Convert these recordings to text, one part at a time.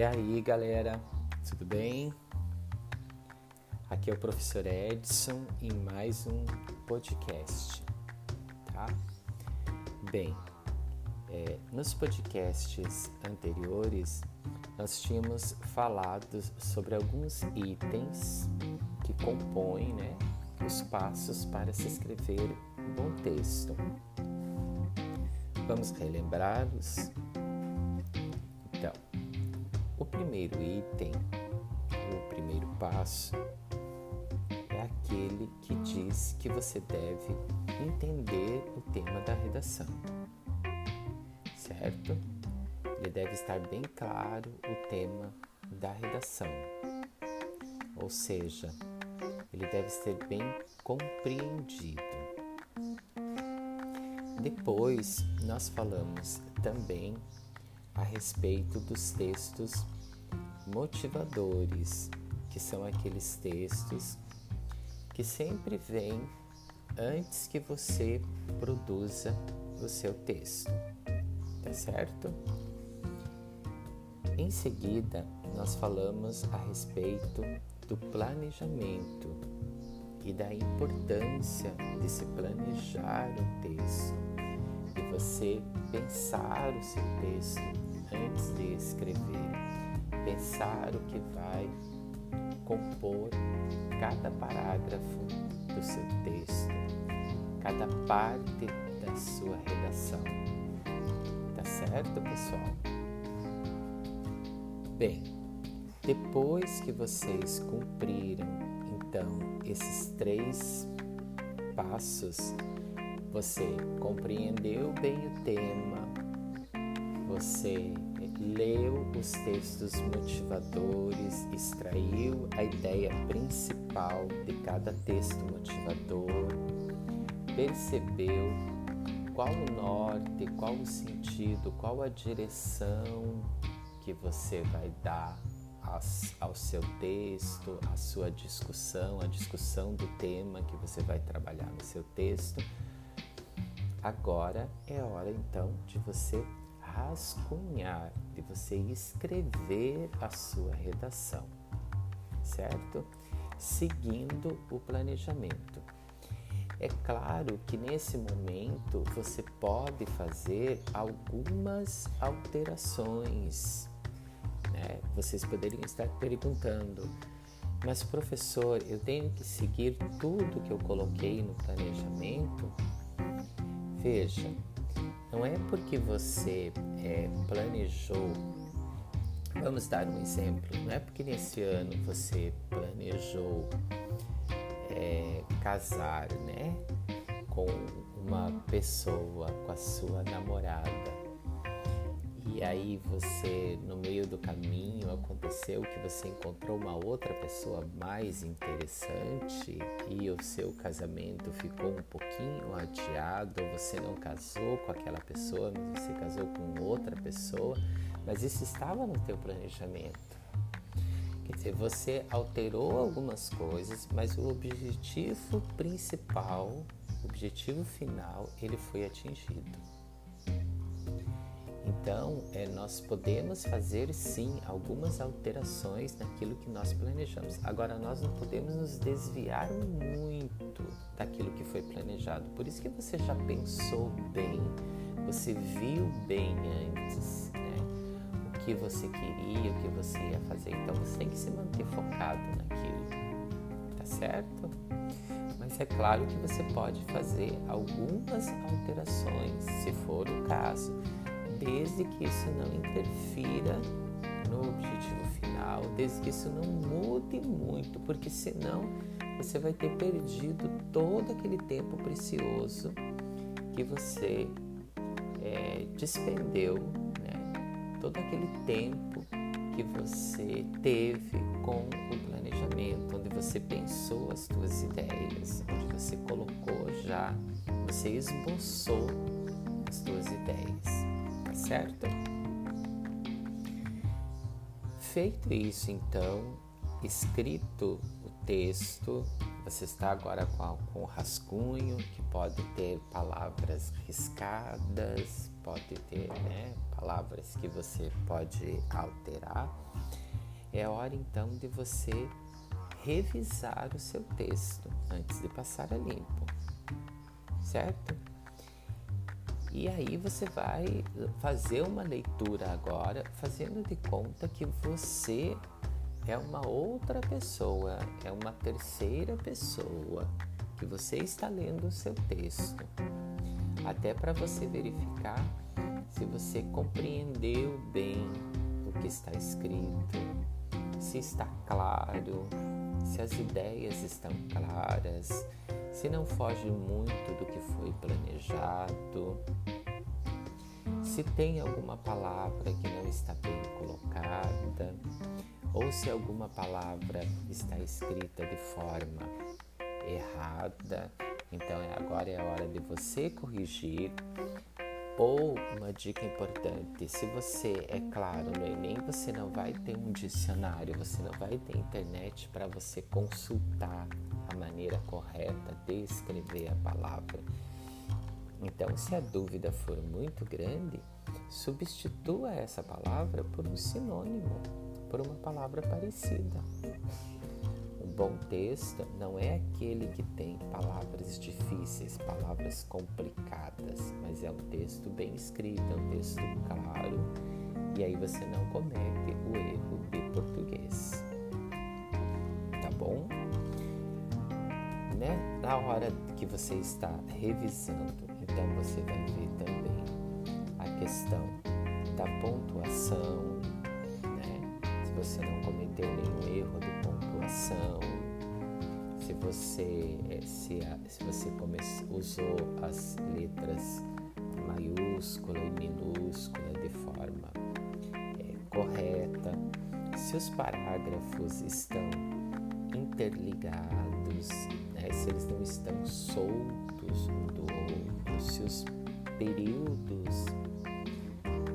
E aí, galera, tudo bem? Aqui é o professor Edson em mais um podcast, tá? Bem, é, nos podcasts anteriores nós tínhamos falado sobre alguns itens que compõem né, os passos para se escrever um bom texto. Vamos relembrá-los? Então, o primeiro item, o primeiro passo, é aquele que diz que você deve entender o tema da redação, certo? Ele deve estar bem claro o tema da redação, ou seja, ele deve ser bem compreendido. Depois, nós falamos também a respeito dos textos motivadores, que são aqueles textos que sempre vêm antes que você produza o seu texto, tá certo? Em seguida, nós falamos a respeito do planejamento e da importância de se planejar um texto, de você pensar o seu texto antes de escrever, pensar o que vai compor cada parágrafo do seu texto, cada parte da sua redação. Tá certo, pessoal? Bem, depois que vocês cumpriram então esses três passos, você compreendeu bem o tema, você leu os textos motivadores, extraiu a ideia principal de cada texto motivador, percebeu qual o norte, qual o sentido, qual a direção que você vai dar ao seu texto, à sua discussão, a discussão do tema que você vai trabalhar no seu texto. Agora é hora então de você rascunhar, de você escrever a sua redação, certo? Seguindo o planejamento. É claro que nesse momento você pode fazer algumas alterações. Né? Vocês poderiam estar perguntando, mas professor, eu tenho que seguir tudo que eu coloquei no planejamento? Veja, não é porque você é, planejou. Vamos dar um exemplo. Não é porque nesse ano você planejou é, casar, né, com uma pessoa, com a sua namorada e aí você, no meio do caminho, aconteceu que você encontrou uma outra pessoa mais interessante e o seu casamento ficou um pouquinho adiado, você não casou com aquela pessoa, mas você casou com outra pessoa, mas isso estava no teu planejamento. Quer dizer, você alterou algumas coisas, mas o objetivo principal, o objetivo final, ele foi atingido. Então, é, nós podemos fazer sim algumas alterações naquilo que nós planejamos. Agora, nós não podemos nos desviar muito daquilo que foi planejado. Por isso que você já pensou bem, você viu bem antes né? o que você queria, o que você ia fazer. Então, você tem que se manter focado naquilo, tá certo? Mas é claro que você pode fazer algumas alterações, se for o caso desde que isso não interfira no objetivo final, desde que isso não mude muito, porque senão você vai ter perdido todo aquele tempo precioso que você é, despendeu, né? todo aquele tempo que você teve com o planejamento, onde você pensou as suas ideias, onde você colocou já, você esboçou as suas ideias certo? Feito isso, então, escrito o texto, Você está agora com, com rascunho que pode ter palavras riscadas, pode ter né, palavras que você pode alterar. É hora então de você revisar o seu texto antes de passar a limpo, certo? E aí você vai fazer uma leitura agora, fazendo de conta que você é uma outra pessoa, é uma terceira pessoa que você está lendo o seu texto. Até para você verificar se você compreendeu bem o que está escrito, se está claro, se as ideias estão claras, se não foge muito do que foi planejado, se tem alguma palavra que não está bem colocada, ou se alguma palavra está escrita de forma errada, então é agora é a hora de você corrigir. Ou uma dica importante, se você, é claro, no Enem você não vai ter um dicionário, você não vai ter internet para você consultar a maneira correta de escrever a palavra. Então, se a dúvida for muito grande, substitua essa palavra por um sinônimo, por uma palavra parecida. Um bom texto não é aquele que tem palavras difíceis, palavras complicadas, mas é um texto bem escrito, é um texto claro, e aí você não comete o erro de português. Tá bom? Né? Na hora que você está revisando, então você vai ver também a questão da pontuação, né? Se você não cometeu nenhum erro de pontuação, se você eh, se, se você come, usou as letras maiúscula e minúscula de forma é, correta, se os parágrafos estão interligados, né? se eles não estão soltos um do outro, se os períodos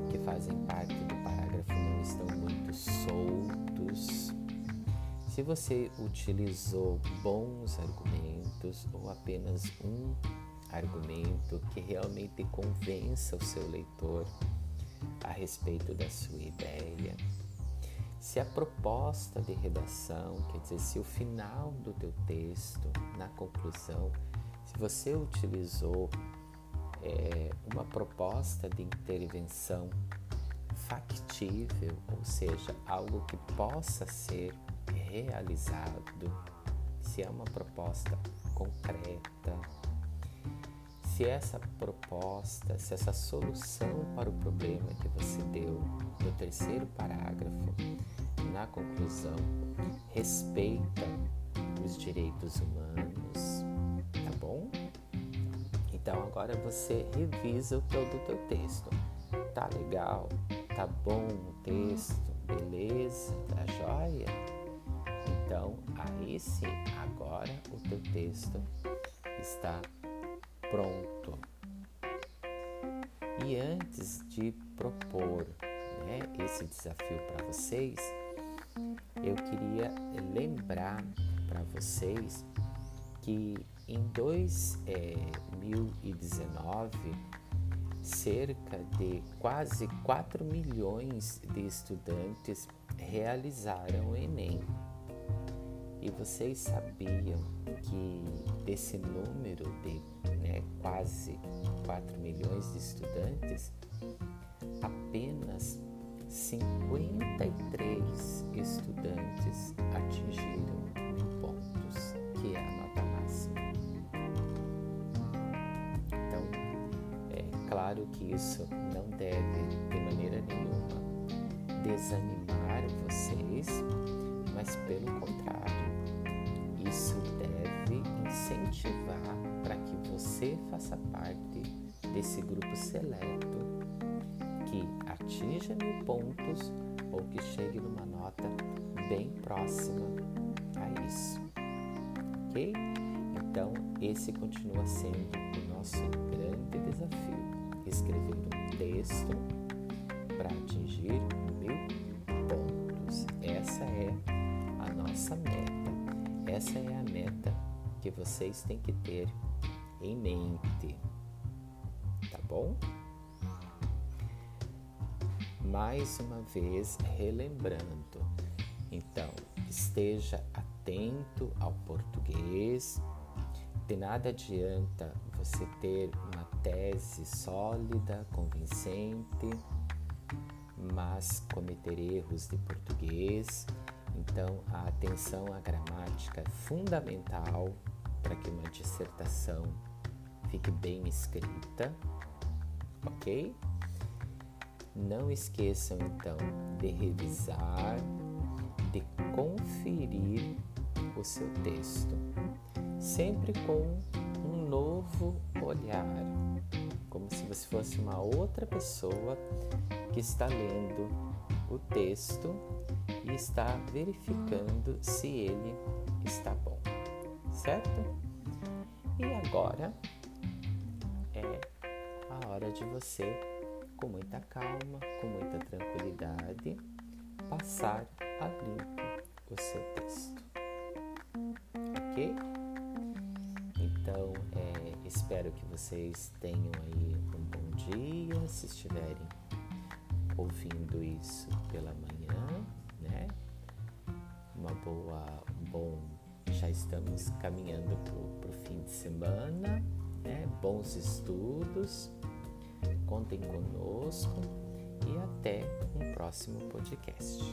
que fazem parte do parágrafo não estão muito soltos, se você utilizou bons argumentos ou apenas um argumento que realmente convença o seu leitor a respeito da sua ideia se a proposta de redação, quer dizer, se o final do teu texto, na conclusão, se você utilizou é, uma proposta de intervenção factível, ou seja, algo que possa ser realizado, se é uma proposta concreta, se essa proposta, se essa solução para o problema terceiro parágrafo na conclusão, respeita os direitos humanos, tá bom? Então agora você revisa todo o teu texto. Tá legal? Tá bom o texto? Beleza? Tá joia? Então aí sim, agora o teu texto está pronto. E antes de propor né, esse desafio para vocês, eu queria lembrar para vocês que em 2019 é, cerca de quase 4 milhões de estudantes realizaram o Enem. E vocês sabiam que desse número de né, quase 4 milhões de estudantes, apenas 53 estudantes atingiram pontos, que é a nota máxima. Então, é claro que isso não deve, de maneira nenhuma, desanimar vocês, mas pelo contrário, isso deve incentivar para que você faça parte desse grupo seleto que atinja mil pontos ou que chegue numa nota bem próxima a isso. Ok? Então, esse continua sendo o nosso grande desafio: escrever um texto para atingir mil pontos. Essa é a nossa meta. Essa é a meta que vocês têm que ter em mente, tá bom? Mais uma vez, relembrando, então, esteja atento ao português. De nada adianta você ter uma tese sólida, convincente, mas cometer erros de português. Então, a atenção à gramática é fundamental para que uma dissertação fique bem escrita, ok? Não esqueçam então de revisar, de conferir o seu texto, sempre com um novo olhar, como se você fosse uma outra pessoa que está lendo o texto e está verificando se ele está bom, certo? E agora é a hora de você, com muita calma, com muita tranquilidade, passar a limpo o seu texto. Ok? Então, é, espero que vocês tenham aí um bom dia, se estiverem ouvindo isso pela manhã, né? Uma boa, bom, já estamos caminhando para o fim de semana, né? Bons estudos, contem conosco e até um próximo podcast.